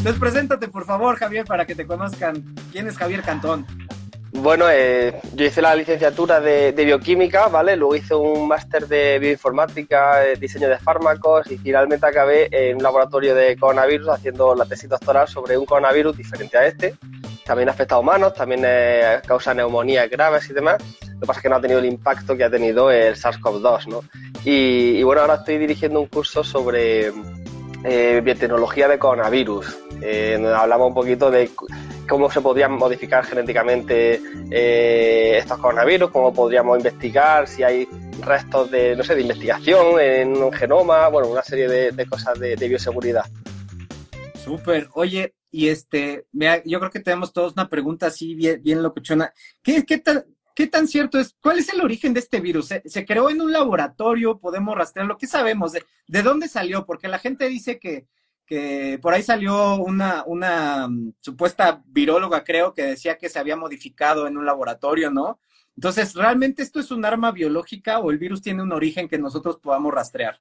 Entonces, preséntate, por favor, Javier, para que te conozcan. ¿Quién es Javier Cantón? Bueno, eh, yo hice la licenciatura de, bioquímica, ¿vale? Luego hice un máster de bioinformática, eh, diseño de fármacos y finalmente acabé en un laboratorio de coronavirus haciendo la tesis doctoral sobre un coronavirus diferente a este. También afecta a humanos, también eh, causa neumonías graves y demás. Lo que pasa es que no ha tenido el impacto que ha tenido el SARS-CoV-2, ¿no? Y, bueno, ahora estoy dirigiendo un curso sobre biotecnología de coronavirus. Hablamos un poquito de cómo se podrían modificar genéticamente eh, estos coronavirus, cómo podríamos investigar si hay restos de, no sé, de investigación en un genoma, bueno, una serie de, cosas de, bioseguridad. Súper. Oye, y este, yo creo que tenemos todos una pregunta así bien, bien locuchona. ¿Qué, qué, tan, ¿Qué tan cierto es? ¿Cuál es el origen de este virus? ¿Se, creó en un laboratorio? ¿Podemos rastrearlo? ¿Qué sabemos? ¿De dónde salió? Porque la gente dice que que por ahí salió una, una mm, supuesta viróloga, creo, que decía que se había modificado en un laboratorio, ¿no? Entonces, ¿realmente esto es un arma biológica o el virus tiene un origen que nosotros podamos rastrear?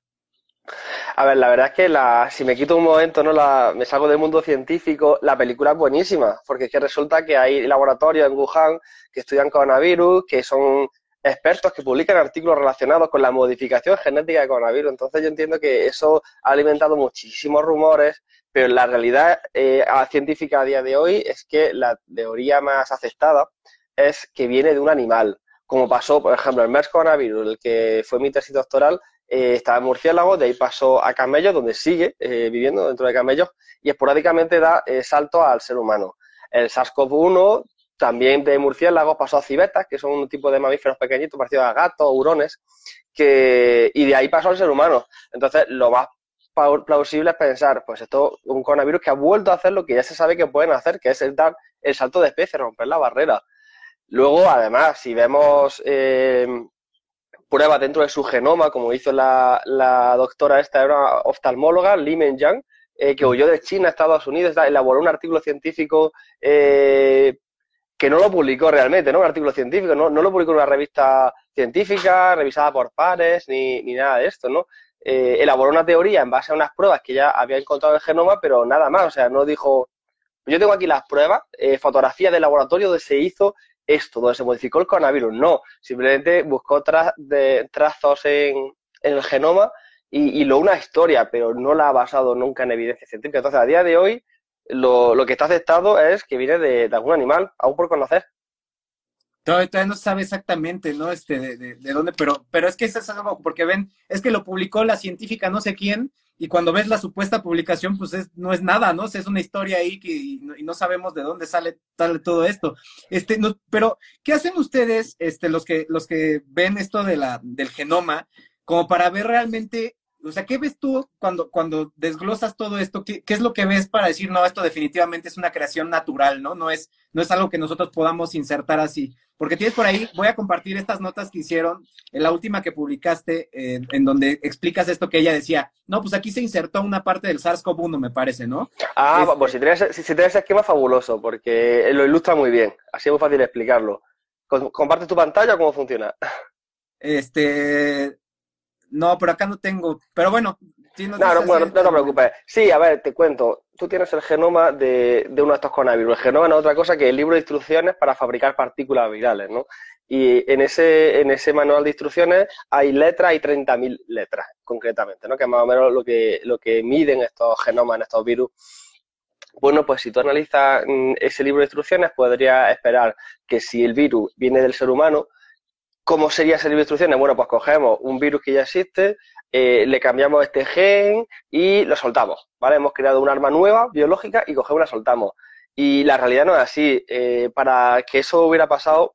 A ver, la verdad es que la, si me quito un momento, no la, me salgo del mundo científico, la película es buenísima, porque es que resulta que hay laboratorios en Wuhan que estudian coronavirus, que son expertos que publican artículos relacionados con la modificación genética de coronavirus. Entonces yo entiendo que eso ha alimentado muchísimos rumores, pero la realidad eh, científica a día de hoy es que la teoría más aceptada es que viene de un animal, como pasó, por ejemplo, el MERS coronavirus, el que fue mi tesis doctoral, eh, estaba en murciélago, de ahí pasó a camellos, donde sigue eh, viviendo dentro de camellos, y esporádicamente da salto al ser humano. El SARS-CoV-1 también de murciélagos pasó a civetas, que son un tipo de mamíferos pequeñitos parecidos a gatos, hurones, que, y de ahí pasó al ser humano. Entonces, lo más plausible es pensar, pues esto es un coronavirus que ha vuelto a hacer lo que ya se sabe que pueden hacer, que es dar el salto de especie, romper la barrera. Luego, además, si vemos eh, pruebas dentro de su genoma, como hizo la, doctora esta, era oftalmóloga, Li Menjiang, eh, que huyó de China a Estados Unidos, elaboró un artículo científico eh, que no lo publicó realmente, ¿no? Un artículo científico, no, no lo publicó en una revista científica, revisada por pares, ni, ni nada de esto, ¿no? Eh, elaboró una teoría en base a unas pruebas que ya había encontrado en el genoma, pero nada más, o sea, no dijo, yo tengo aquí las pruebas, eh, fotografías del laboratorio donde se hizo esto, donde se modificó el coronavirus, no, simplemente buscó trazos en, el genoma y, y lo una historia, pero no la ha basado nunca en evidencia científica. Entonces, a día de hoy, lo, lo que está aceptado es que viene de, algún animal, aún por conocer. Todavía, no se sabe exactamente, ¿no? Este, de, de, dónde, pero, pero es que es algo, porque ven, es que lo publicó la científica no sé quién, y cuando ves la supuesta publicación, pues es, no es nada, ¿no? es una historia ahí que, y, no, sabemos de dónde sale, sale todo esto. Este, no, pero, ¿qué hacen ustedes, este, los que, los que ven esto de la, del genoma, como para ver realmente o sea, ¿qué ves tú cuando, cuando desglosas todo esto? ¿Qué, es lo que ves para decir, no, esto definitivamente es una creación natural, ¿no? No es, no es algo que nosotros podamos insertar así. Porque tienes por ahí, voy a compartir estas notas que hicieron en la última que publicaste, en donde explicas esto que ella decía, no, pues aquí se insertó una parte del SARS-CoV-1, me parece, ¿no? Ah, este pues si tienes, si, tienes ese esquema, fabuloso, porque lo ilustra muy bien, así es muy fácil explicarlo. ¿Comparte tu pantalla o cómo funciona? Este, no, por acá no tengo. Pero bueno. no, no, bueno, no te preocupes. Sí, a ver, te cuento. Tú tienes el genoma de, de uno de estos coronavirus. El genoma no es otra cosa que el libro de instrucciones para fabricar partículas virales, ¿no? Y en ese, en ese manual de instrucciones hay letras, hay 30.000 letras, concretamente, ¿no? Que es más o menos lo que, lo que miden estos genomas en estos virus. Bueno, pues si tú analizas mm, ese libro de instrucciones, podrías esperar que si el virus viene del ser humano, ¿Cómo sería ese libro de instrucciones? Bueno, pues cogemos un virus que ya existe, eh, le cambiamos este gen y lo soltamos, ¿vale? Hemos creado un arma nueva, biológica, y cogemos y la soltamos. Y la realidad no es así. Eh, para que eso hubiera pasado,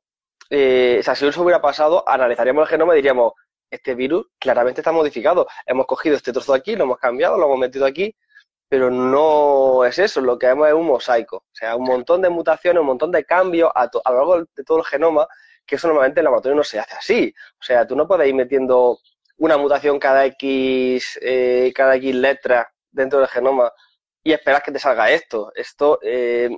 eh, o sea, si eso hubiera pasado, analizaríamos el genoma y diríamos, este virus claramente está modificado. Hemos cogido este trozo de aquí, lo hemos cambiado, lo hemos metido aquí, pero no es eso, lo que vemos es un mosaico. O sea, un montón de mutaciones, un montón de cambios a, a lo largo de todo el genoma que eso normalmente en el laboratorio no se hace así. O sea, tú no puedes ir metiendo una mutación cada X, eh, cada X letra dentro del genoma y esperar que te salga esto. Esto, eh,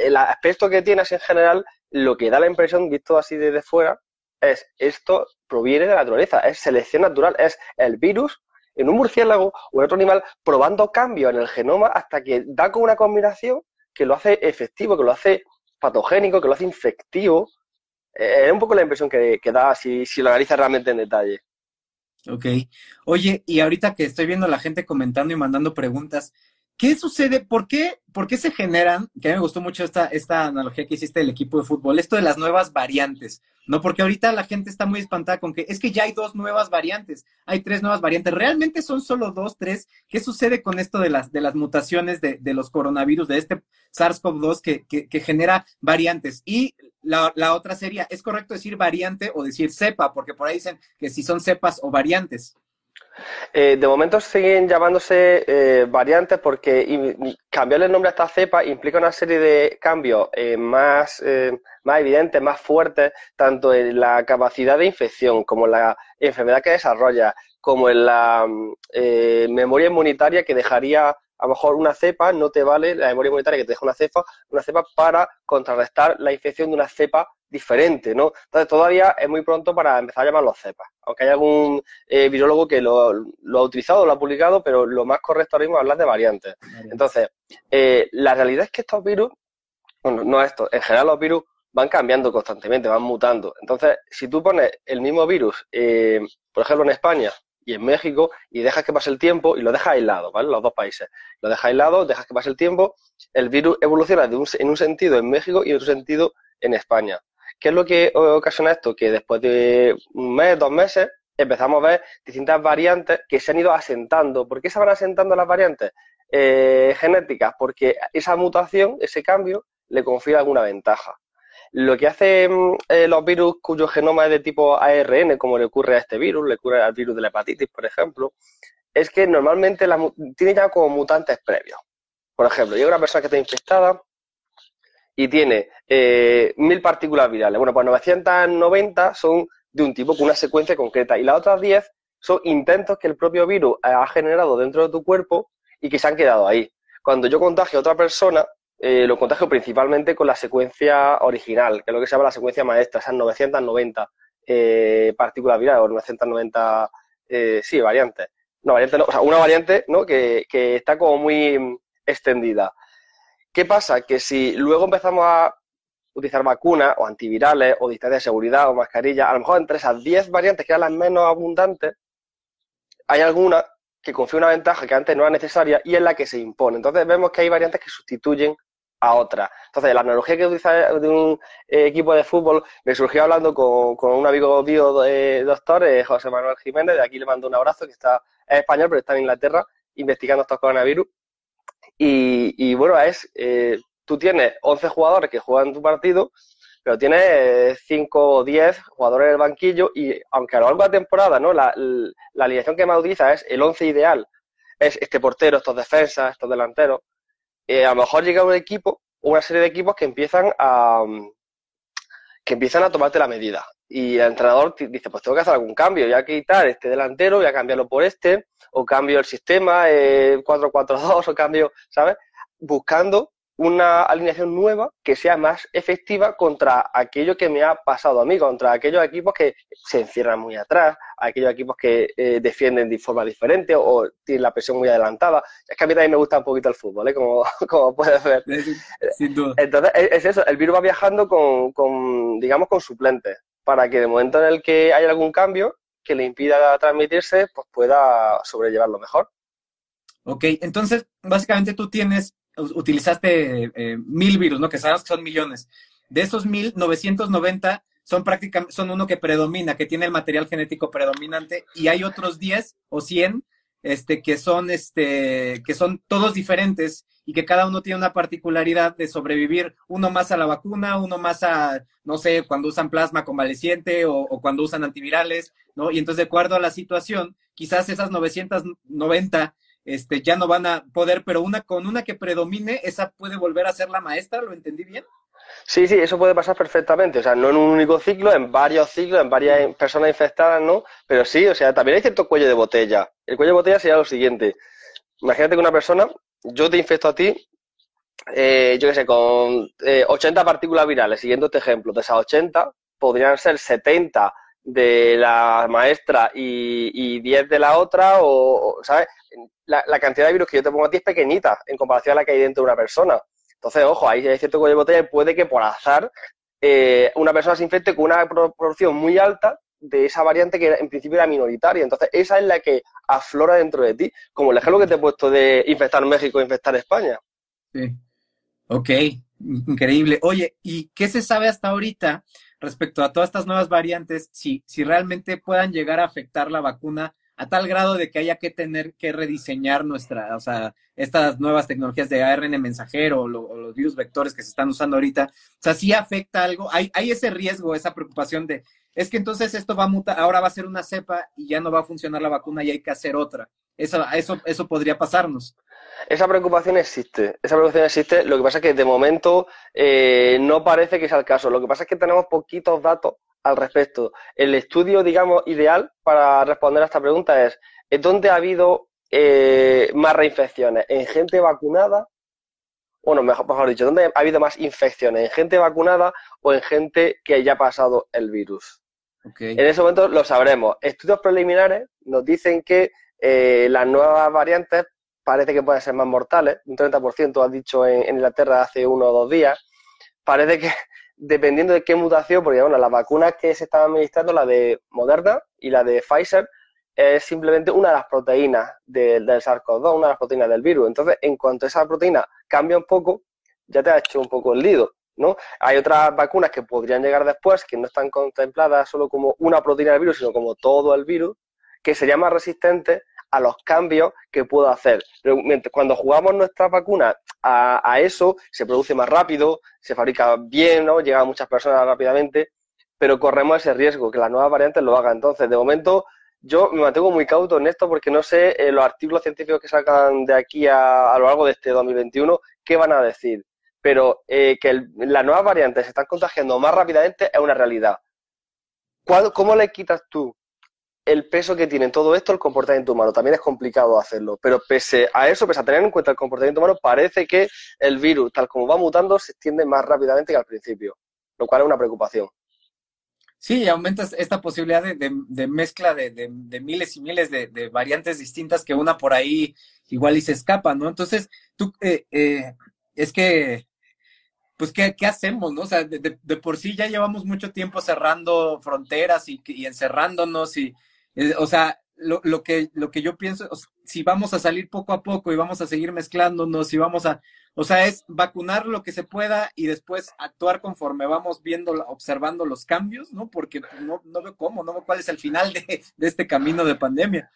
el aspecto que tienes en general, lo que da la impresión, visto así desde fuera, es esto proviene de la naturaleza, es selección natural, es el virus en un murciélago o en otro animal probando cambios en el genoma hasta que da con una combinación que lo hace efectivo, que lo hace patogénico, que lo hace infectivo. Eh, es un poco la impresión que, da si, si lo analizas realmente en detalle. Ok. Oye, y ahorita que estoy viendo a la gente comentando y mandando preguntas, ¿Qué sucede? ¿Por qué, ¿Por qué se generan? Que a mí me gustó mucho esta, esta analogía que hiciste del equipo de fútbol, esto de las nuevas variantes, ¿no? Porque ahorita la gente está muy espantada con que es que ya hay dos nuevas variantes, hay tres nuevas variantes, realmente son solo dos, tres. ¿Qué sucede con esto de las, de las mutaciones de, de los coronavirus, de este SARS-CoV-2 que, que, genera variantes? Y la, la otra sería, ¿es correcto decir variante o decir cepa? Porque por ahí dicen que si son cepas o variantes. Eh, de momento siguen llamándose eh, variantes porque cambiarle el nombre a esta cepa implica una serie de cambios eh, más, más evidentes, más fuertes, tanto en la capacidad de infección como en la enfermedad que desarrolla, como en la memoria inmunitaria que dejaría a lo mejor una cepa no te vale, la memoria inmunitaria que te deja una cepa, una cepa para contrarrestar la infección de una cepa diferente, ¿no? Entonces todavía es muy pronto para empezar a llamarlos cepas, aunque hay algún eh, virólogo que lo, ha utilizado, lo ha publicado, pero lo más correcto ahora mismo es hablar de variantes. Entonces, eh, la realidad es que estos virus, bueno, no esto, en general los virus van cambiando constantemente, van mutando. Entonces, si tú pones el mismo virus, eh, por ejemplo, en España y en México, y dejas que pase el tiempo y lo dejas aislado, ¿vale? Los dos países. Lo dejas aislado, dejas que pase el tiempo, el virus evoluciona de en un sentido en México y en otro sentido en España. ¿Qué es lo que ocasiona esto? Que después de un mes, dos meses, empezamos a ver distintas variantes que se han ido asentando. ¿Por qué se van asentando las variantes eh, genéticas? Porque esa mutación, ese cambio, le confiere alguna ventaja. Lo que hacen eh, los virus cuyo genoma es de tipo ARN, como le ocurre a este virus, le ocurre al virus de la hepatitis, por ejemplo, es que normalmente la, tiene ya como mutantes previos. Por ejemplo, llega una persona que está infectada y tiene eh, mil partículas virales. Bueno, pues 990 son de un tipo con una secuencia concreta y las otras 10 son intentos que el propio virus ha generado dentro de tu cuerpo y que se han quedado ahí. Cuando yo contagio a otra persona, eh, lo contagio principalmente con la secuencia original, que es lo que se llama la secuencia maestra, esas 990 eh, partículas virales o 990, eh, sí, variantes. No, variante no, o sea, una variante ¿no? que, que está como muy extendida. ¿Qué pasa? Que si luego empezamos a utilizar vacunas o antivirales o distancia de seguridad o mascarilla, a lo mejor entre esas 10 variantes que eran las menos abundantes, hay alguna que confía una ventaja que antes no era necesaria y es la que se impone. Entonces vemos que hay variantes que sustituyen a otras. Entonces, la analogía que utiliza de un eh, equipo de fútbol me surgió hablando con, un amigo mío, de, doctor, eh, José Manuel Jiménez, de aquí le mando un abrazo, que está es español, pero está en Inglaterra investigando estos coronavirus. Y, bueno, es, eh, tú tienes 11 jugadores que juegan tu partido, pero tienes 5 o 10 jugadores del banquillo y aunque a lo largo de la temporada ¿no? la, la alineación que más utiliza es el 11 ideal, es este portero, estos defensas, estos delanteros, eh, a lo mejor llega un equipo, una serie de equipos que empiezan a que empiezan a tomarte la medida. Y el entrenador dice, pues tengo que hacer algún cambio, voy a quitar este delantero, voy a cambiarlo por este, o cambio el sistema, eh, 4-4-2, o cambio, ¿sabes? Buscando una alineación nueva que sea más efectiva contra aquello que me ha pasado a mí, contra aquellos equipos que se encierran muy atrás, aquellos equipos que eh, defienden de forma diferente o, tienen la presión muy adelantada. Es que a mí también me gusta un poquito el fútbol, ¿eh? como, como puedes ver. Sin duda. Entonces, es, eso, el virus va viajando con, con, digamos, con suplentes, para que de momento en el que haya algún cambio que le impida transmitirse, pues pueda sobrellevarlo mejor. Ok, entonces, básicamente tú tienes utilizaste eh, mil virus, ¿no? Que sabemos que son millones. De esos mil, 990 son prácticamente, son uno que predomina, que tiene el material genético predominante, y hay otros 10 o 100 este, que son, este, que son todos diferentes y que cada uno tiene una particularidad de sobrevivir, uno más a la vacuna, uno más a, no sé, cuando usan plasma convaleciente o, o cuando usan antivirales, ¿no? Y entonces, de acuerdo a la situación, quizás esas 990 este, ya no van a poder, pero una con una que predomine, esa puede volver a ser la maestra, ¿lo entendí bien? Sí, sí, eso puede pasar perfectamente, o sea, no en un único ciclo, en varios ciclos, en varias personas infectadas, ¿no? Pero sí, o sea, también hay cierto cuello de botella. El cuello de botella sería lo siguiente. Imagínate que una persona, yo te infecto a ti, eh, yo qué sé, con 80 eh, partículas virales, siguiendo este ejemplo, de esas 80, podrían ser 70 de la maestra y, 10 de la otra, o, ¿sabes? La, cantidad de virus que yo te pongo a ti es pequeñita en comparación a la que hay dentro de una persona. Entonces, ojo, ahí hay cierto cuello de botella y puede que por azar eh, una persona se infecte con una proporción muy alta de esa variante que en principio era minoritaria. Entonces, esa es la que aflora dentro de ti, como el ejemplo que te he puesto de infectar México infectar España. Sí. Ok, increíble. Oye, ¿y qué se sabe hasta ahorita respecto a todas estas nuevas variantes? Si, si realmente puedan llegar a afectar la vacuna a tal grado de que haya que tener que rediseñar nuestra, o sea, estas nuevas tecnologías de ARN mensajero o, los virus vectores que se están usando ahorita, o sea, sí afecta algo, hay, hay ese riesgo, esa preocupación de, es que entonces esto va a mutar, ahora va a ser una cepa y ya no va a funcionar la vacuna y hay que hacer otra. Eso, eso, eso podría pasarnos. Esa preocupación existe, esa preocupación existe, lo que pasa es que de momento eh, no parece que sea el caso, lo que pasa es que tenemos poquitos datos al respecto. El estudio, digamos, ideal para responder a esta pregunta es, ¿dónde ha habido eh, más reinfecciones? ¿En gente vacunada? Bueno, mejor, mejor dicho, ¿dónde ha habido más infecciones? ¿En gente vacunada o en gente que haya pasado el virus? En ese momento lo sabremos. Estudios preliminares nos dicen que eh, las nuevas variantes parece que pueden ser más mortales, un 30% has dicho en, Inglaterra hace uno o dos días. Parece que dependiendo de qué mutación, porque bueno, las vacunas que se están administrando, la de Moderna y la de Pfizer, es simplemente una de las proteínas del SARS-CoV-2, una de las proteínas del virus. Entonces, en cuanto esa proteína cambia un poco, ya te ha hecho un poco el lido. ¿no? Hay otras vacunas que podrían llegar después, que no están contempladas solo como una proteína del virus, sino como todo el virus, que sería más resistente a los cambios que puedo hacer. Cuando jugamos nuestra vacuna a, eso, se produce más rápido, se fabrica bien, ¿no? Llega a muchas personas rápidamente, pero corremos ese riesgo, que las nuevas variantes lo hagan. Entonces, de momento, yo me mantengo muy cauto en esto porque no sé eh, los artículos científicos que sacan de aquí a, a, lo largo de este 2021 qué van a decir pero eh, que las nuevas variantes se están contagiando más rápidamente es una realidad. ¿Cómo le quitas tú el peso que tiene todo esto el comportamiento humano? También es complicado hacerlo, pero pese a eso, pese a tener en cuenta el comportamiento humano, parece que el virus, tal como va mutando, se extiende más rápidamente que al principio, lo cual es una preocupación. Sí, aumenta esta posibilidad de, mezcla de, miles y miles de, variantes distintas que una por ahí igual y se escapa, ¿no? Entonces, tú, eh, eh, es que pues, ¿qué, ¿qué, hacemos, no? O sea, de, de, por sí ya llevamos mucho tiempo cerrando fronteras y, y encerrándonos y, o sea, lo, lo, que, lo que yo pienso, si vamos a salir poco a poco y vamos a seguir mezclándonos y vamos a, o sea, es vacunar lo que se pueda y después actuar conforme vamos viendo, observando los cambios, ¿no? Porque no, no veo cómo, no veo cuál es el final de, de este camino de pandemia.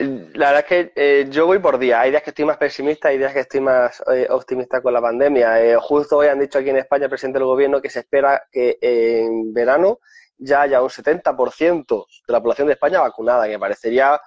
La verdad es que eh, yo voy por día. Hay días que estoy más pesimista, hay días que estoy más eh, optimista con la pandemia. Eh, justo hoy han dicho aquí en España, el presidente del gobierno, que se espera que en verano ya haya un 70% de la población de España vacunada, que me parecería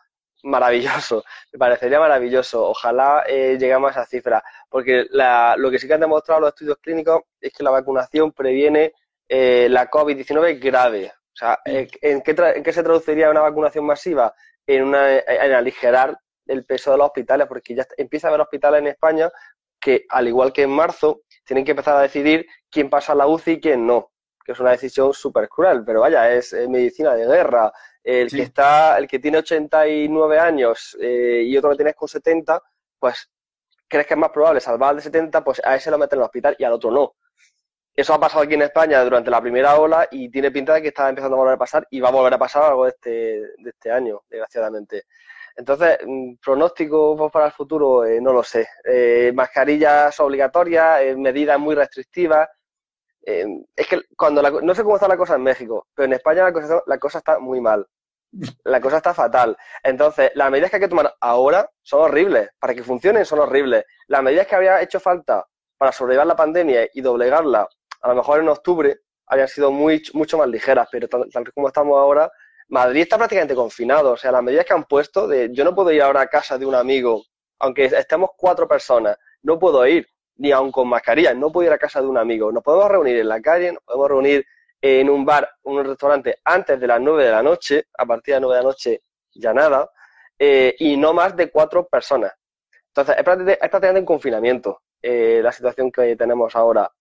maravilloso. Me parecería maravilloso. Ojalá lleguemos a esa cifra. Porque lo que sí que han demostrado los estudios clínicos es que la vacunación previene la COVID-19 grave. O sea, ¿en qué, ¿en qué se traduciría una vacunación masiva? en, una, en aligerar el peso de los hospitales, porque ya empieza a haber hospitales en España que, al igual que en marzo, tienen que empezar a decidir quién pasa a la UCI y quién no, que es una decisión súper cruel, pero vaya, es, medicina de guerra. El que está, el que tiene 89 años eh, y otro que tienes con 70, pues crees que es más probable salvar al de 70, pues a ese lo meten en el hospital y al otro no. Eso ha pasado aquí en España durante la primera ola y tiene pinta de que está empezando a volver a pasar y va a volver a pasar algo de este, de este año, desgraciadamente. Entonces, mm, pronóstico para el futuro, eh, no lo sé. Eh, mascarillas obligatorias, eh, medidas muy restrictivas. Es que cuando no sé cómo está la cosa en México, pero en España la cosa, la cosa está muy mal. La cosa está fatal. Entonces, las medidas que hay que tomar ahora son horribles. Para que funcionen son horribles. Las medidas que había hecho falta para sobrevivir la pandemia y doblegarla a lo mejor en octubre habían sido muy, mucho más ligeras, pero tal, como estamos ahora, Madrid está prácticamente confinado. O sea, las medidas que han puesto de yo no puedo ir ahora a casa de un amigo, aunque estemos cuatro personas, no puedo ir, ni aun con mascarilla, no puedo ir a casa de un amigo. Nos podemos reunir en la calle, nos podemos reunir en un bar, un restaurante antes de las nueve de la noche, a partir de las nueve de la noche ya nada, eh, y no más de cuatro personas. Entonces, es prácticamente, en confinamiento eh, la situación que tenemos ahora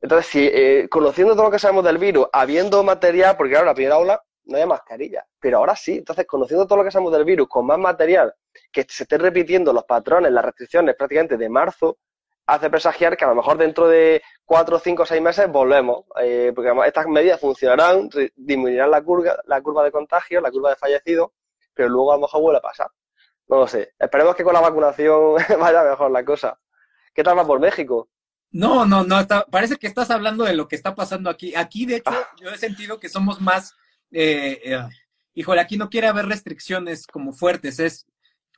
Entonces, si eh, conociendo todo lo que sabemos del virus, habiendo material, porque claro, la primera ola no había mascarilla, pero ahora sí. Entonces, conociendo todo lo que sabemos del virus, con más material, que se estén repitiendo los patrones, las restricciones prácticamente de marzo, hace presagiar que a lo mejor dentro de cuatro, cinco seis meses volvemos, eh, porque estas medidas funcionarán, disminuirán la curva, la curva de contagio, la curva de fallecidos, pero luego a lo mejor vuelve a pasar. No lo sé. Esperemos que con la vacunación vaya mejor la cosa. ¿Qué tal va por México? No, no, no, parece que estás hablando de lo que está pasando aquí. Aquí, de hecho, ah. yo he sentido que somos más, eh, eh, híjole, aquí no quiere haber restricciones como fuertes, es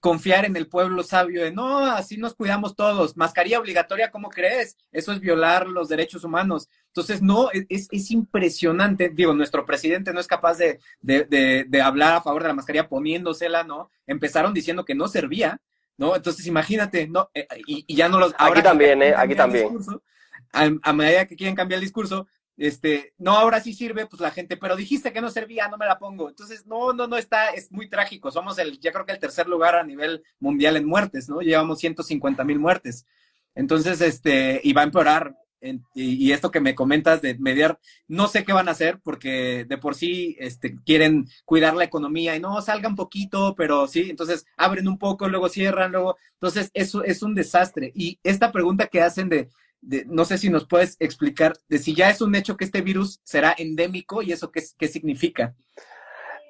confiar en el pueblo sabio de no, así nos cuidamos todos. Mascarilla obligatoria, ¿cómo crees? Eso es violar los derechos humanos. Entonces, no, e, es, es impresionante. Digo, nuestro presidente no es capaz de, de, de, hablar a favor de la mascarilla poniéndosela, ¿no? Empezaron diciendo que no servía, ¿no? Entonces, imagínate, ¿no? Eh, y, y ya no los. Aquí también, ¿eh? Aquí también. a medida que quieren cambiar el discurso, este, no, ahora sí sirve, pues la gente, pero dijiste que no servía, no me la pongo. Entonces, no, no, no está, es muy trágico. Somos el, ya creo que el tercer lugar a nivel mundial en muertes, ¿no? Llevamos 150 mil muertes. Entonces, este, y va a empeorar. y, esto que me comentas de mediar, no sé qué van a hacer porque de por sí este, quieren cuidar la economía y no salgan poquito, pero sí, entonces abren un poco, luego cierran, luego. Entonces, eso es un desastre. Y esta pregunta que hacen de no sé si nos puedes explicar de si ya es un hecho que este virus será endémico y eso qué, qué significa.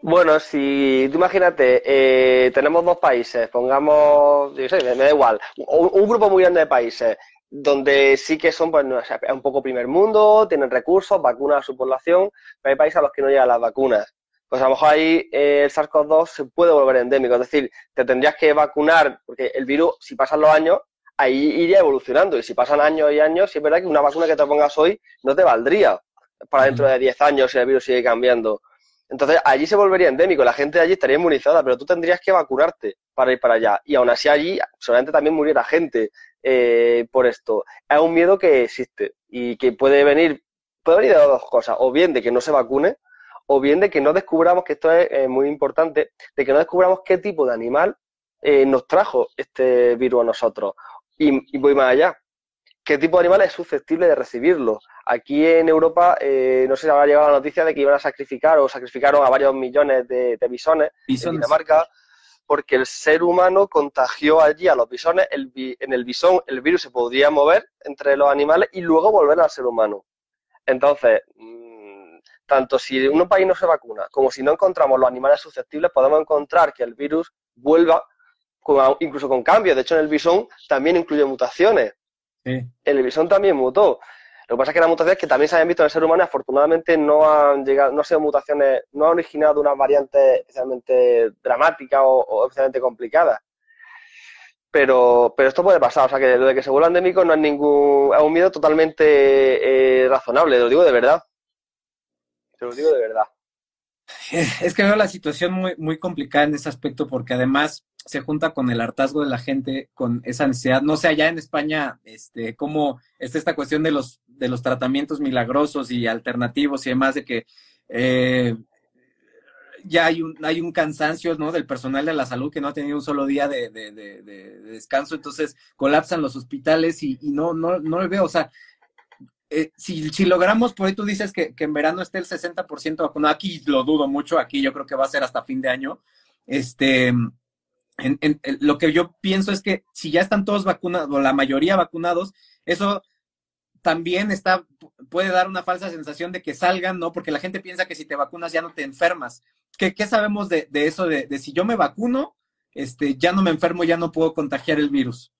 Bueno, si tú imagínate, eh, tenemos dos países, pongamos, yo sé, me, da igual, un, grupo muy grande de países, donde sí que son, pues, un poco primer mundo, tienen recursos, vacunan a su población, pero hay países a los que no llegan las vacunas. Pues a lo mejor ahí eh, el SARS-CoV-2 se puede volver endémico, es decir, te tendrías que vacunar, porque el virus, si pasan los años, ahí iría evolucionando. Y si pasan años y años, sí es verdad que una vacuna que te pongas hoy no te valdría para dentro de 10 años si el virus sigue cambiando. Entonces, allí se volvería endémico, la gente de allí estaría inmunizada, pero tú tendrías que vacunarte para ir para allá. Y aún así allí solamente también muriera gente eh, por esto. Es un miedo que existe y que puede venir, puede venir de dos cosas, o bien de que no se vacune, o bien de que no descubramos, que esto es eh, muy importante, de que no descubramos qué tipo de animal eh, nos trajo este virus a nosotros, y, voy más allá. ¿Qué tipo de animal es susceptible de recibirlo? Aquí en Europa, eh, no sé si habrá llegado la noticia de que iban a sacrificar o sacrificaron a varios millones de, bisones, en Dinamarca porque el ser humano contagió allí a los bisones, el, en el bisón el virus se podría mover entre los animales y luego volver al ser humano. Entonces, mm, tanto si un país no se vacuna como si no encontramos los animales susceptibles, podemos encontrar que el virus vuelva incluso con cambios. De hecho, en el bisón también incluye mutaciones. En el bisón también mutó. Lo que pasa es que las mutaciones que también se habían visto en el ser humano, afortunadamente no han llegado, no han sido mutaciones, no han originado una variante especialmente dramática o, especialmente complicada. Pero, pero esto puede pasar, o sea que lo de que se vuelva endémico no es ningún, es un miedo totalmente eh, razonable, lo digo de verdad. Te lo digo de verdad. Es que veo la situación muy, muy complicada en ese aspecto porque además se junta con el hartazgo de la gente, con esa necesidad. No sé, allá en España, este, cómo está esta cuestión de los, de los tratamientos milagrosos y alternativos y demás, de que eh, ya hay un, hay un cansancio, ¿no? Del personal de la salud que no ha tenido un solo día de, descanso, entonces colapsan los hospitales y, no, no, no lo veo, o sea, eh, si, si, logramos, por ahí tú dices que, que en verano esté el 60% vacunado, aquí lo dudo mucho, aquí yo creo que va a ser hasta fin de año, este, en, lo que yo pienso es que si ya están todos vacunados, o la mayoría vacunados, eso también está, puede dar una falsa sensación de que salgan, ¿no? Porque la gente piensa que si te vacunas ya no te enfermas. ¿Qué, qué sabemos de, de eso, de, de, si yo me vacuno, este, ya no me enfermo, ya no puedo contagiar el virus?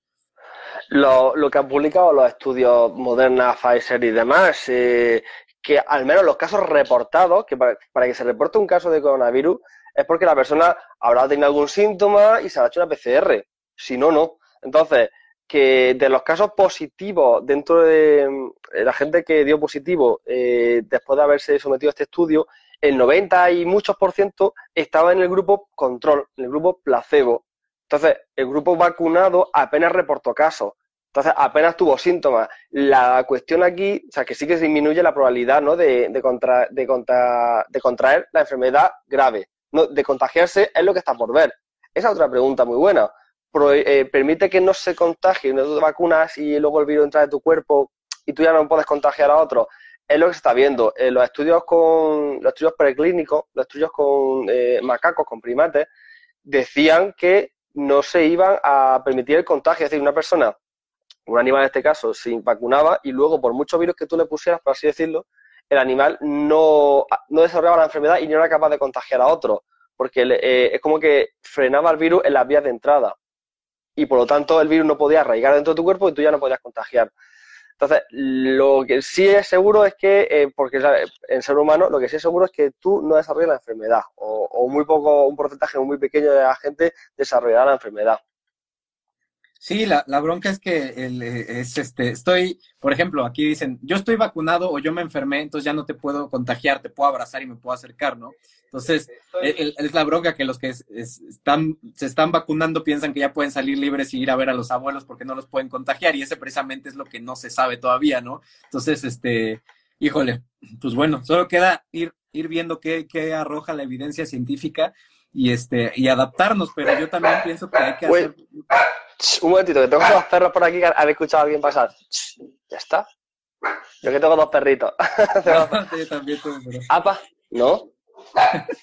Lo, lo que han publicado los estudios Moderna, Pfizer y demás, eh, que al menos los casos reportados, que para, para que se reporte un caso de coronavirus, es porque la persona habrá tenido algún síntoma y se ha hecho una PCR. Si no, no. Entonces, que de los casos positivos dentro de la gente que dio positivo eh, después de haberse sometido a este estudio, el 90 y muchos por ciento estaba en el grupo control, en el grupo placebo. Entonces, el grupo vacunado apenas reportó casos. Entonces, apenas tuvo síntomas. La cuestión aquí, o sea, que sí que disminuye la probabilidad ¿no? de, contra, de, de contraer la enfermedad grave de contagiarse es lo que está por ver. Esa es otra pregunta muy buena. Eh, ¿Permite que no se contagie, no te vacunas y luego el virus entra en tu cuerpo y tú ya no puedes contagiar a otros. Es lo que se está viendo. En los estudios con los estudios preclínicos, los estudios con eh, macacos, con primates, decían que no se iban a permitir el contagio. Es decir, una persona, un animal en este caso, se vacunaba y luego, por muchos virus que tú le pusieras, por así decirlo, el animal no, no desarrollaba la enfermedad y no era capaz de contagiar a otro, porque eh, es como que frenaba el virus en las vías de entrada y por lo tanto el virus no podía arraigar dentro de tu cuerpo y tú ya no podías contagiar. Entonces, lo que sí es seguro es que, eh, porque en ser humano, lo que sí es seguro es que tú no desarrollas la enfermedad, o, o, muy poco, un porcentaje muy pequeño de la gente desarrollará la enfermedad. Sí, la, la bronca es que el, eh, es este, estoy, por ejemplo, aquí dicen, yo estoy vacunado o yo me enfermé, entonces ya no te puedo contagiar, te puedo abrazar y me puedo acercar, ¿no? Entonces, es la bronca que los que están, se están vacunando piensan que ya pueden salir libres y ir a ver a los abuelos porque no los pueden contagiar y ese precisamente es lo que no se sabe todavía, ¿no? Entonces, este, híjole, pues bueno, solo queda ir, ir viendo qué, qué arroja la evidencia científica y este, y adaptarnos, pero yo también pienso que hay que hacer un momentito, que tengo dos perros por aquí que habéis escuchado a alguien pasar. Ya está. Yo que tengo dos perritos. Yo también tengo ¿Apa? ¿No?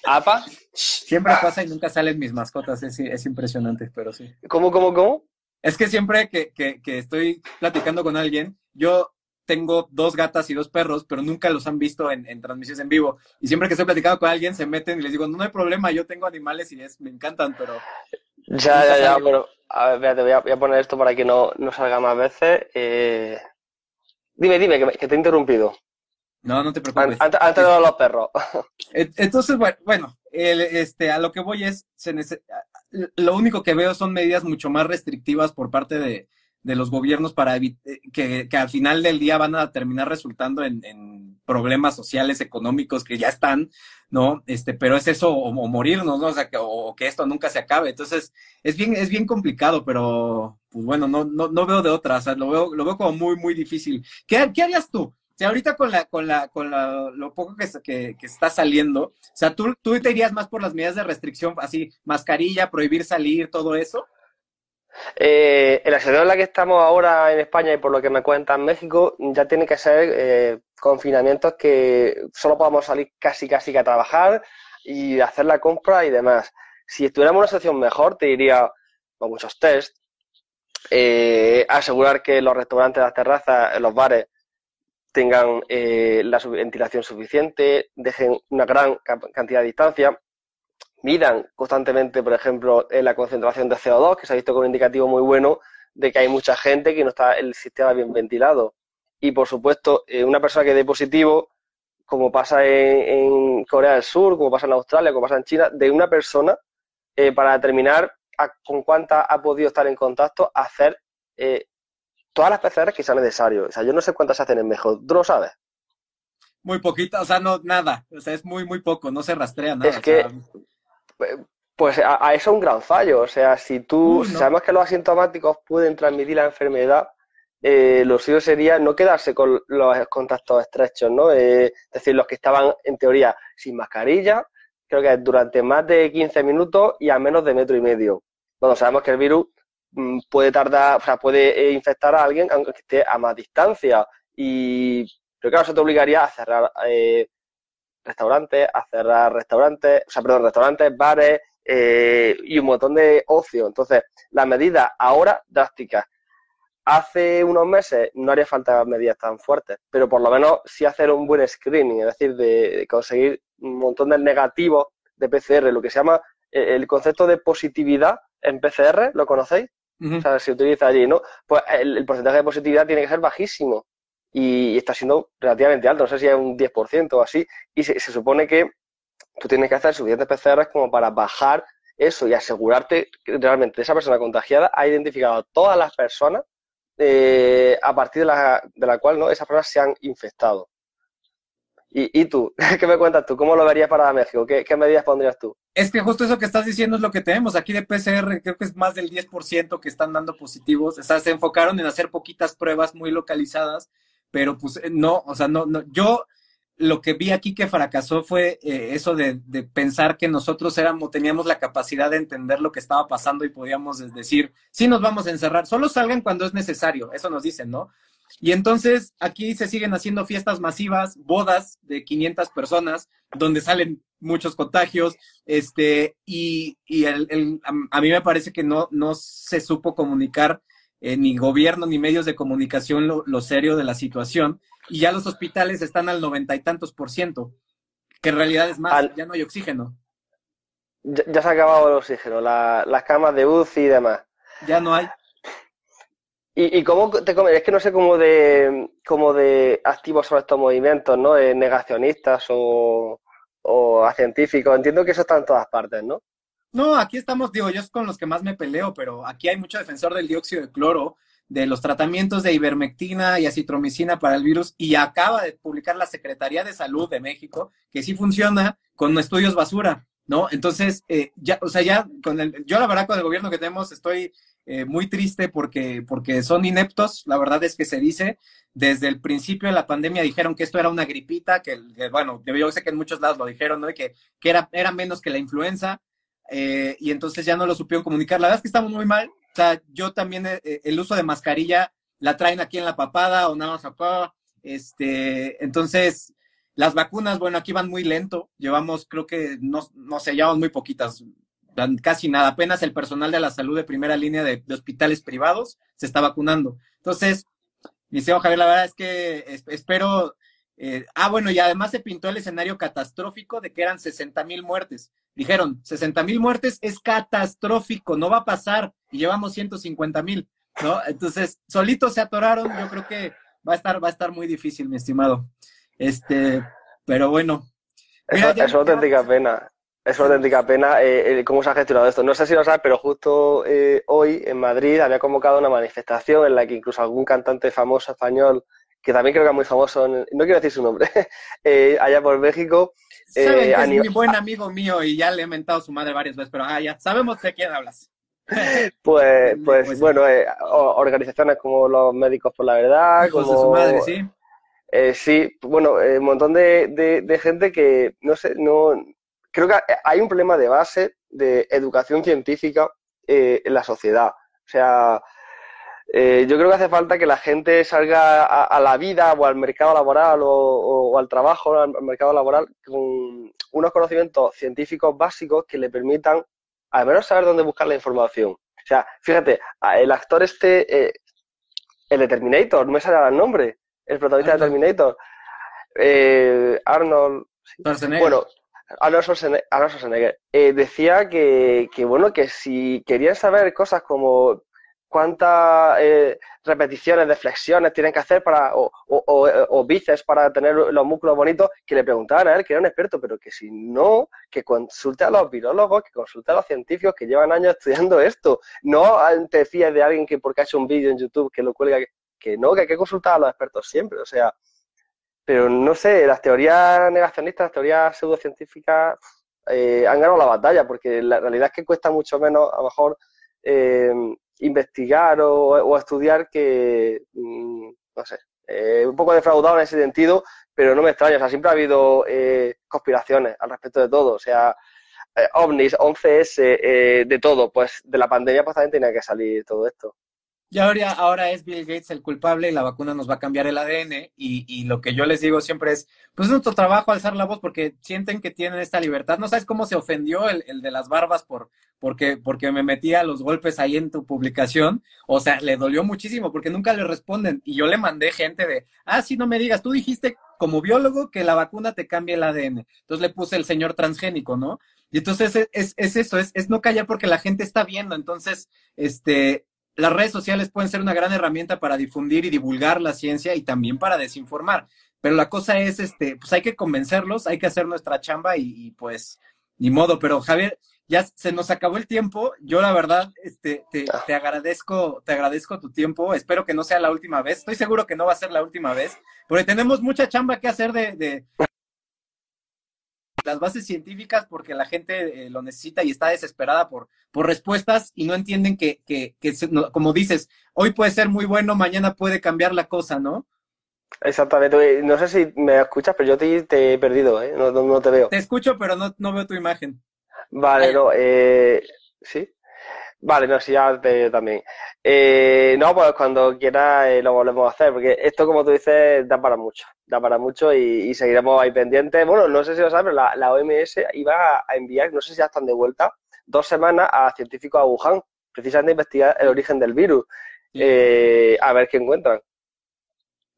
¿Apa? Siempre pasa y nunca salen mis mascotas, es, es impresionante, pero sí. ¿Cómo, cómo, cómo? Es que siempre que, que, que estoy platicando con alguien, yo tengo dos gatas y dos perros, pero nunca los han visto en, en, transmisiones en vivo. Y siempre que estoy platicando con alguien, se meten y les digo, no, no hay problema, yo tengo animales y es, me encantan, pero... Ya, ya, ya, pero a ver, espérate, voy a, voy a, poner esto para que no, no salga más veces. Eh... Dime, dime, que, que, te he interrumpido. No, no te preocupes. Antes, antes de los perros. Entonces, bueno, el, este, a lo que voy es, se lo único que veo son medidas mucho más restrictivas por parte de, de los gobiernos para eh, que, que, al final del día van a terminar resultando en, problemas sociales, económicos que ya están, ¿no? Este, pero es eso o, o morirnos, ¿no? O sea, que, o que esto nunca se acabe. Entonces, es bien, es bien complicado, pero pues bueno, no, no, no veo de otra, o sea, lo veo, lo veo como muy, muy difícil. ¿Qué, qué harías tú? O sea, ahorita con la, con la, con la, lo poco que, que, que, está saliendo, o sea, ¿tú, tú te irías más por las medidas de restricción, así, mascarilla, prohibir salir, todo eso? Eh, en la situación en la que estamos ahora en España y por lo que me cuentan México, ya tiene que ser eh, confinamientos que solo podamos salir casi casi que a trabajar y hacer la compra y demás. Si estuviéramos en una situación mejor, te diría con muchos test, eh, asegurar que los restaurantes, las terrazas, los bares tengan eh, la ventilación suficiente, dejen una gran cantidad de distancia midan constantemente, por ejemplo, la concentración de CO2, que se ha visto como un indicativo muy bueno de que hay mucha gente que no está el sistema bien ventilado. Y, por supuesto, eh, una persona que dé positivo, como pasa en, Corea del Sur, como pasa en Australia, como pasa en China, de una persona, eh, para determinar con cuánta ha podido estar en contacto, hacer eh, todas las PCR que sean necesarias. O sea, yo no sé cuántas se hacen en México. ¿Tú lo sabes? Muy poquita, o sea, no, nada. O sea, es muy, muy poco, no se rastrea nada. Es que... O sea, pues a, a, eso es un gran fallo. O sea, si tú, no. sabemos que los asintomáticos pueden transmitir la enfermedad, eh, lo suyo sería no quedarse con los contactos estrechos, ¿no? Eh, es decir, los que estaban en teoría sin mascarilla, creo que durante más de 15 minutos y a menos de metro y medio. Bueno, sabemos que el virus mm, puede tardar, o sea, puede eh, infectar a alguien aunque esté a más distancia. Y creo que eso te obligaría a cerrar eh, restaurantes, a cerrar restaurantes, o sea, perdón, restaurantes, bares eh, y un montón de ocio. Entonces, las medidas ahora drásticas. Hace unos meses no haría falta medidas tan fuertes, pero por lo menos sí hacer un buen screening, es decir, de, conseguir un montón de negativos de PCR, lo que se llama eh, el concepto de positividad en PCR, ¿lo conocéis? Uh -huh. O sea, se utiliza allí, ¿no? Pues el, el porcentaje de positividad tiene que ser bajísimo y está siendo relativamente alto, no sé si es un 10% o así, y se, supone que tú tienes que hacer suficientes PCRs como para bajar eso y asegurarte que realmente esa persona contagiada ha identificado a todas las personas eh, a partir de la, de la cual ¿no? esas personas se han infectado. Y, y, tú, ¿qué me cuentas tú? ¿Cómo lo verías para México? ¿Qué, ¿Qué, medidas pondrías tú? Es que justo eso que estás diciendo es lo que tenemos. Aquí de PCR creo que es más del 10% que están dando positivos. O sea, se enfocaron en hacer poquitas pruebas muy localizadas pero pues no, o sea, no, no, yo lo que vi aquí que fracasó fue eh, eso de, de, pensar que nosotros éramos, teníamos la capacidad de entender lo que estaba pasando y podíamos decir, sí nos vamos a encerrar, solo salgan cuando es necesario, eso nos dicen, ¿no? Y entonces aquí se siguen haciendo fiestas masivas, bodas de 500 personas, donde salen muchos contagios, este, y, y el, a, mí me parece que no, no se supo comunicar eh, ni gobierno ni medios de comunicación lo, lo, serio de la situación, y ya los hospitales están al noventa y tantos por ciento, que en realidad es más, ya no hay oxígeno. Ya, se ha acabado el oxígeno, las camas de UCI y demás. Ya no hay. ¿Y, y cómo te Es que no sé cómo de, cómo de activos son estos movimientos, ¿no? Eh, negacionistas o, o a científicos. Entiendo que eso está en todas partes, ¿no? No, aquí estamos, digo, yo es con los que más me peleo, pero aquí hay mucho defensor del dióxido de cloro, de los tratamientos de ivermectina y acitromicina para el virus, y acaba de publicar la Secretaría de Salud de México que sí funciona con estudios basura, ¿no? Entonces, eh, ya, o sea, ya con el, yo la verdad con el gobierno que tenemos estoy eh, muy triste porque, porque son ineptos, la verdad es que se dice, desde el principio de la pandemia dijeron que esto era una gripita, que, bueno, yo sé que en muchos lados lo dijeron, ¿no? Que, que era, era menos que la influenza, eh, y entonces ya no lo supieron comunicar. La verdad es que estamos muy mal, o sea, yo también, eh, el uso de mascarilla la traen aquí en la papada o nada más acá, este, entonces, las vacunas, bueno, aquí van muy lento, llevamos, creo que, no, no sé, llevamos muy poquitas, casi nada, apenas el personal de la salud de primera línea de, hospitales privados se está vacunando. Entonces, Liceo Javier, la verdad es que espero, eh, ah, bueno, y además se pintó el escenario catastrófico de que eran 60 mil muertes. Dijeron, 60 mil muertes es catastrófico, no va a pasar, y llevamos 150 mil, ¿no? Entonces, solitos se atoraron, yo creo que va a estar, va a estar muy difícil, mi estimado. Este, pero bueno. Mira, eso, es auténtica pena. Es una auténtica pena eh, cómo se ha gestionado esto. No sé si lo sabes, pero justo eh, hoy en Madrid había convocado una manifestación en la que incluso algún cantante famoso español, que también creo que es muy famoso, no quiero decir su nombre, eh, allá por México. Eh, es muy buen amigo mío y ya le he mentado a su madre varias veces, pero ah, ya sabemos de quién hablas. Pues, pues, pues bueno, organizaciones como los Médicos por la Verdad, como... De su madre, sí. sí, bueno, un montón de, de gente que, no sé, no, creo que hay un problema de base de educación científica eh, en la sociedad. O sea, eh, yo creo que hace falta que la gente salga a, la vida o al mercado laboral o, al trabajo, al mercado laboral, con unos conocimientos científicos básicos que le permitan al menos saber dónde buscar la información. O sea, fíjate, el actor este, eh, el de Terminator, no me sale el nombre, el protagonista de Terminator, Arnold. Bueno, Alonso Schwarzenegger, eh, decía que, bueno, que si querían saber cosas como cuántas eh, repeticiones de flexiones tienen que hacer para, o, o, o, bíceps para tener los músculos bonitos, que le preguntaban a él, que era un experto, pero que si no, que consulte a los virólogos, que consulte a los científicos que llevan años estudiando esto. No te fíes de alguien que porque ha hecho un vídeo en YouTube que lo cuelga, que no, que hay que consultar a los expertos siempre. O sea, pero no sé, las teorías negacionistas, las teorías pseudocientíficas eh, han ganado la batalla, porque la realidad es que cuesta mucho menos, a lo mejor, eh, investigar o, estudiar que, mm, no sé, eh, un poco defraudado en ese sentido, pero no me extraña, o sea, siempre ha habido conspiraciones al respecto de todo, o sea, ovnis, 11S, de todo, pues de la pandemia pues también tenía que salir todo esto. Y ahora, ahora es Bill Gates el culpable y la vacuna nos va a cambiar el ADN. Y, y, lo que yo les digo siempre es, pues es nuestro trabajo alzar la voz porque sienten que tienen esta libertad. No sabes cómo se ofendió el, el de las barbas por, porque, porque me metía los golpes ahí en tu publicación. O sea, le dolió muchísimo porque nunca le responden. Y yo le mandé gente de, ah, sí, no me digas, tú dijiste como biólogo que la vacuna te cambia el ADN. Entonces le puse el señor transgénico, ¿no? Y entonces es, es, es eso, es, es no callar porque la gente está viendo. Entonces, este, las redes sociales pueden ser una gran herramienta para difundir y divulgar la ciencia y también para desinformar. Pero la cosa es, este, pues hay que convencerlos, hay que hacer nuestra chamba y, pues, ni modo. Pero Javier, ya se nos acabó el tiempo. Yo la verdad, este, te, te, agradezco, te agradezco tu tiempo. Espero que no sea la última vez. Estoy seguro que no va a ser la última vez, porque tenemos mucha chamba que hacer de, de las bases científicas porque la gente eh, lo necesita y está desesperada por, por respuestas y no entienden que, que, que como dices, hoy puede ser muy bueno, mañana puede cambiar la cosa, ¿no? Exactamente. No sé si me escuchas, pero yo te, he perdido, ¿eh? No, no, te veo. Te escucho, pero no, no veo tu imagen. Vale, no. Eh, sí. Vale, no, sí, ya te, también. Eh, no, pues cuando quiera eh, lo volvemos a hacer, porque esto, como tú dices, da para mucho, da para mucho y, seguiremos ahí pendientes. Bueno, no sé si lo sabes, pero la, la, OMS iba a enviar, no sé si ya están de vuelta, dos semanas a científicos a Wuhan, precisamente a investigar el origen del virus, eh, a ver qué encuentran.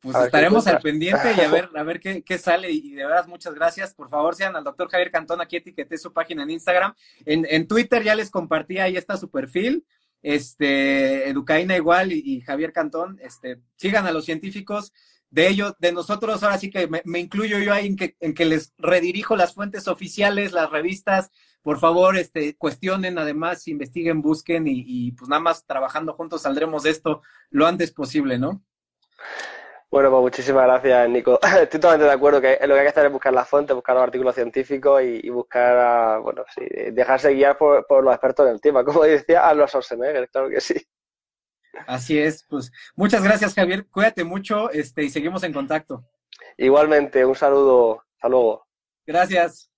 Pues estaremos al pendiente y a ver, a ver qué, qué, sale. Y de verdad, muchas gracias. Por favor, sean al doctor Javier Cantón, aquí etiqueté su página en Instagram. En, en Twitter ya les compartí, ahí está su perfil. Este, Educaina igual y, Javier Cantón, este, sigan a los científicos. De ellos, de nosotros, ahora sí que me, incluyo yo ahí en que, en que les redirijo las fuentes oficiales, las revistas. Por favor, este, cuestionen, además, investiguen, busquen y, y pues nada más trabajando juntos saldremos de esto lo antes posible, ¿no? Bueno, pues muchísimas gracias, Nico. Estoy totalmente de acuerdo que lo que hay que hacer es buscar la fuente, buscar los artículos científicos y, buscar, bueno, sí, dejarse guiar por, los expertos en el tema, como decía a los Schwarzenegger, claro que sí. Así es, pues muchas gracias, Javier. Cuídate mucho este, y seguimos en contacto. Igualmente, un saludo. Hasta luego. Gracias.